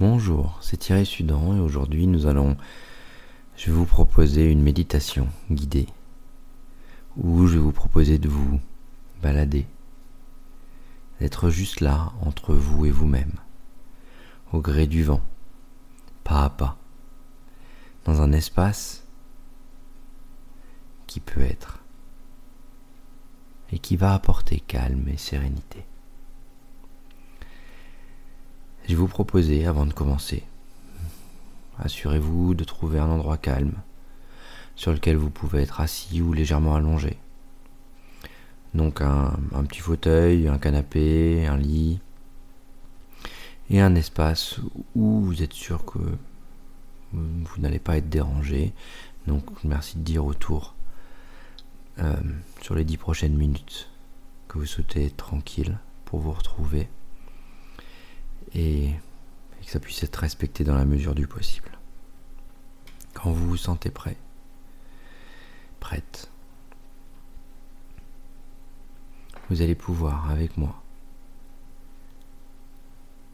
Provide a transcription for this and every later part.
Bonjour, c'est Thierry Sudan et aujourd'hui nous allons, je vais vous proposer une méditation guidée où je vais vous proposer de vous balader, d'être juste là entre vous et vous-même, au gré du vent, pas à pas, dans un espace qui peut être et qui va apporter calme et sérénité. Je vous proposer, avant de commencer, assurez-vous de trouver un endroit calme sur lequel vous pouvez être assis ou légèrement allongé. Donc un, petit fauteuil, un canapé, un lit et un espace où vous êtes sûr que vous n'allez pas être dérangé. Donc merci de dire autour euh, sur les dix prochaines minutes que vous souhaitez être tranquille pour vous retrouver et, que ça puisse être respecté dans la mesure du possible. Quand vous vous sentez prêt, prête, vous allez pouvoir, avec moi,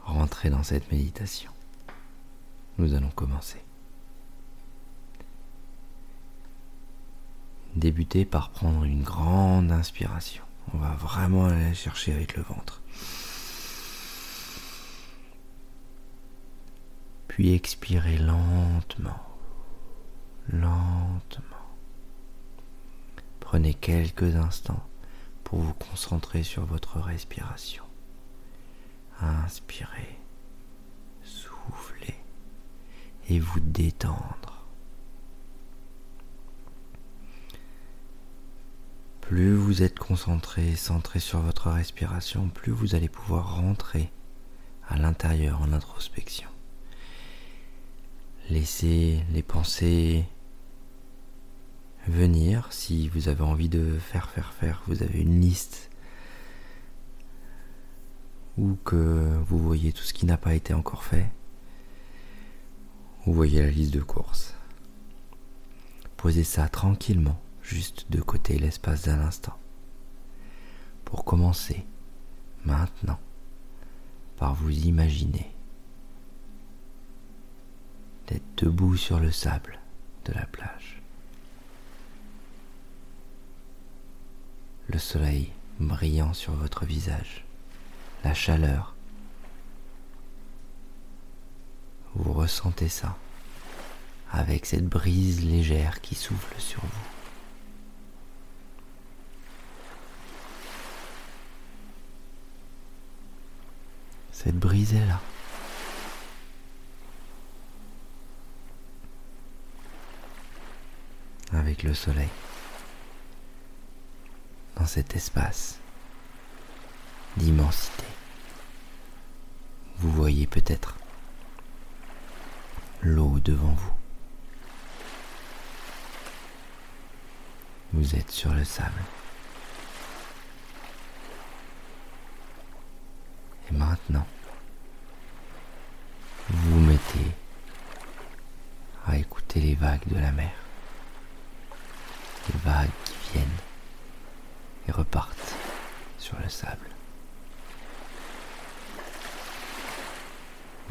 rentrer dans cette méditation. Nous allons commencer. Débuter par prendre une grande inspiration. On va vraiment aller chercher avec le ventre. Puis expirez lentement, lentement. Prenez quelques instants pour vous concentrer sur votre respiration. Inspirez, soufflez et vous détendre. Plus vous êtes concentré, centré sur votre respiration, plus vous allez pouvoir rentrer à l'intérieur en introspection. Laissez les pensées venir si vous avez envie de faire, faire, faire. Vous avez une liste ou que vous voyez tout ce qui n'a pas été encore fait. Vous voyez la liste de courses. Posez ça tranquillement, juste de côté l'espace d'un instant. Pour commencer, maintenant, par vous imaginer d'être debout sur le sable de la plage. Le soleil brillant sur votre visage, la chaleur. Vous ressentez ça avec cette brise légère qui souffle sur vous. Cette brise est là. avec le soleil dans cet espace d'immensité. Vous voyez peut-être l'eau devant vous. Vous êtes sur le sable. Et maintenant, vous mettez à écouter les vagues de la mer les vagues qui viennent et repartent sur le sable.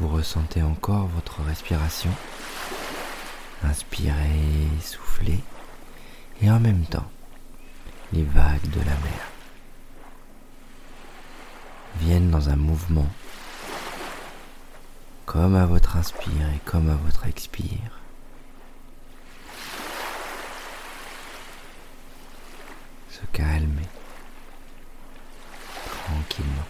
Vous ressentez encore votre respiration. Inspirez, soufflez, et en même temps, les vagues de la mer viennent dans un mouvement, comme à votre inspire et comme à votre expire. Calmer tranquillement.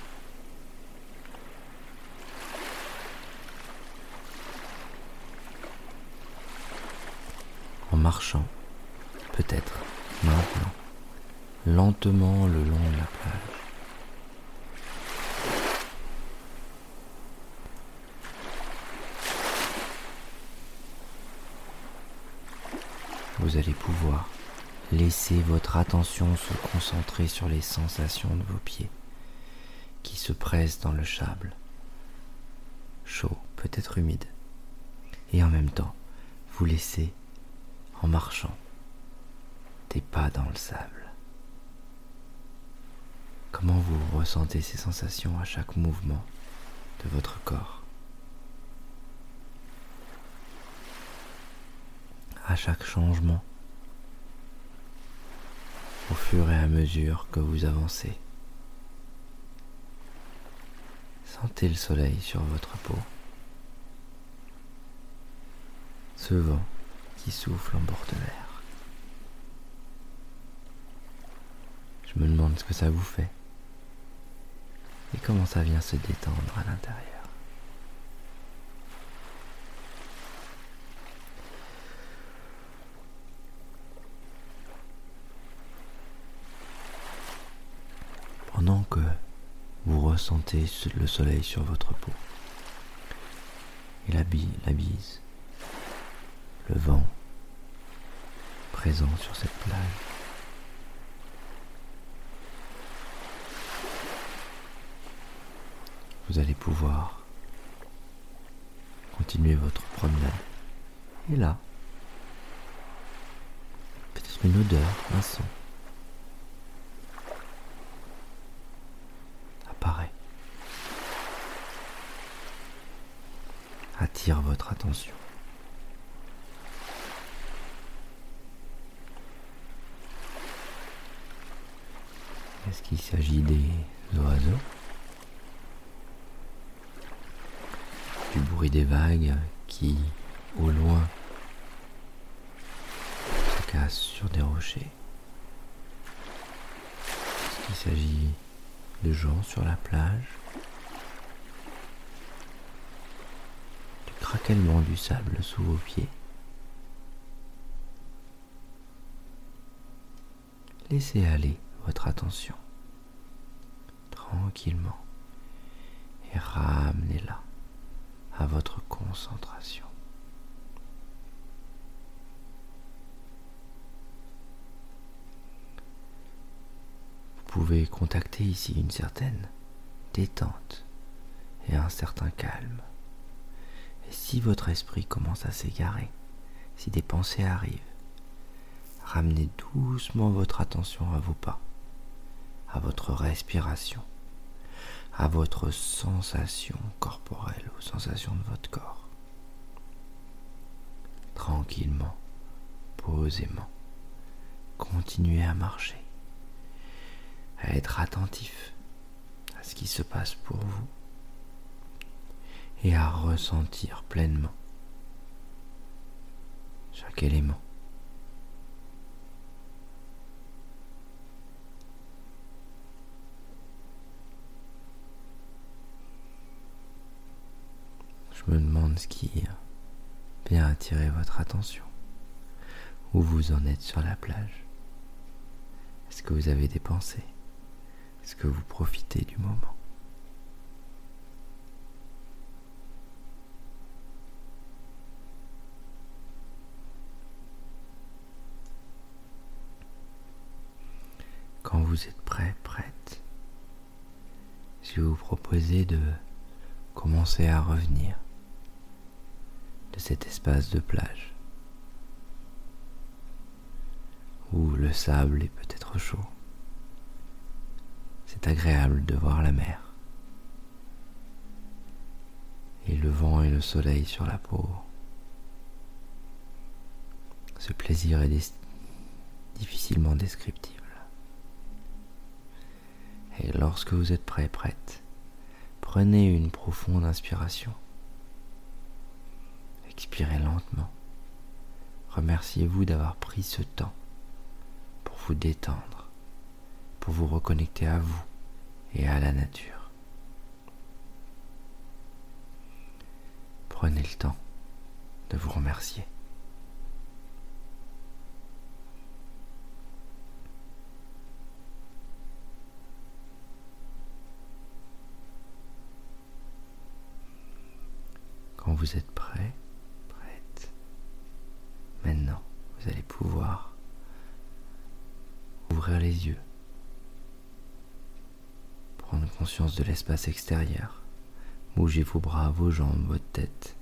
En marchant, peut-être maintenant, lentement le long de la plage. Vous allez pouvoir Laissez votre attention se concentrer sur les sensations de vos pieds qui se pressent dans le sable, chaud, peut-être humide, et en même temps vous laissez, en marchant, des pas dans le sable. Comment vous ressentez ces sensations à chaque mouvement de votre corps? À chaque changement au fur et à mesure que vous avancez. Sentez le soleil sur votre peau. Ce vent qui souffle en porte l'air. Je me demande ce que ça vous fait et comment ça vient se détendre à l'intérieur. Que vous ressentez le soleil sur votre peau. Et la, la bise, le vent présent sur cette plage, vous allez pouvoir continuer votre promenade. Et là, peut-être une odeur, un son Votre attention. Est-ce qu'il s'agit des oiseaux? Du bruit des vagues qui, au loin, se cassent sur des rochers. Est-ce qu'il s'agit de gens sur la plage? Du sable sous vos pieds Laissez aller votre attention tranquillement et ramenez-la à votre concentration. Vous pouvez contacter ici une certaine détente et un certain calme. Et si votre esprit commence à s'égarer, si des pensées arrivent, ramenez doucement votre attention à vos pas, à votre respiration à votre sensation corporelle, aux sensations de votre corps. Tranquillement, posément, continuez à marcher, à être attentif à ce qui se passe pour vous et à ressentir pleinement chaque élément. je me demande ce qui vient attirer votre attention. Où vous en êtes sur la plage? Est-ce que vous avez des pensées? Est-ce que vous profitez du moment Quand vous êtes prêt, prête, je vais vous proposer de commencer à revenir de cet espace de plage où le sable est peut-être chaud. C'est agréable de voir la mer et le vent et le soleil sur la peau. Ce plaisir est difficilement descriptible. Et lorsque vous êtes prêt, prête, prenez une profonde inspiration. Expirez lentement. Remerciez-vous d'avoir pris ce temps pour vous détendre, pour vous reconnecter à vous et à la nature. Prenez le temps de vous remercier. Vous êtes prêt, Maintenant, vous allez pouvoir ouvrir les yeux, prendre conscience de l'espace extérieur, bougez vos bras, vos jambes, votre tête.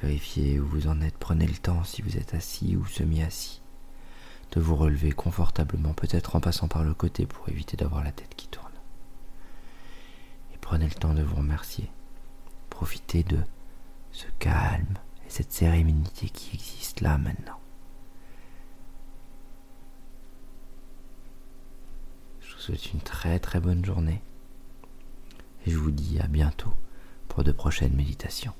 Vérifiez où vous en êtes, prenez le temps si vous êtes assis ou semi-assis de vous relever confortablement, peut-être en passant par le côté pour éviter d'avoir la tête qui tourne. Et prenez le temps de vous remercier. Profitez de ce calme et cette sérénité qui existe là maintenant. Je vous souhaite une très très bonne journée et je vous dis à bientôt pour de prochaines méditations.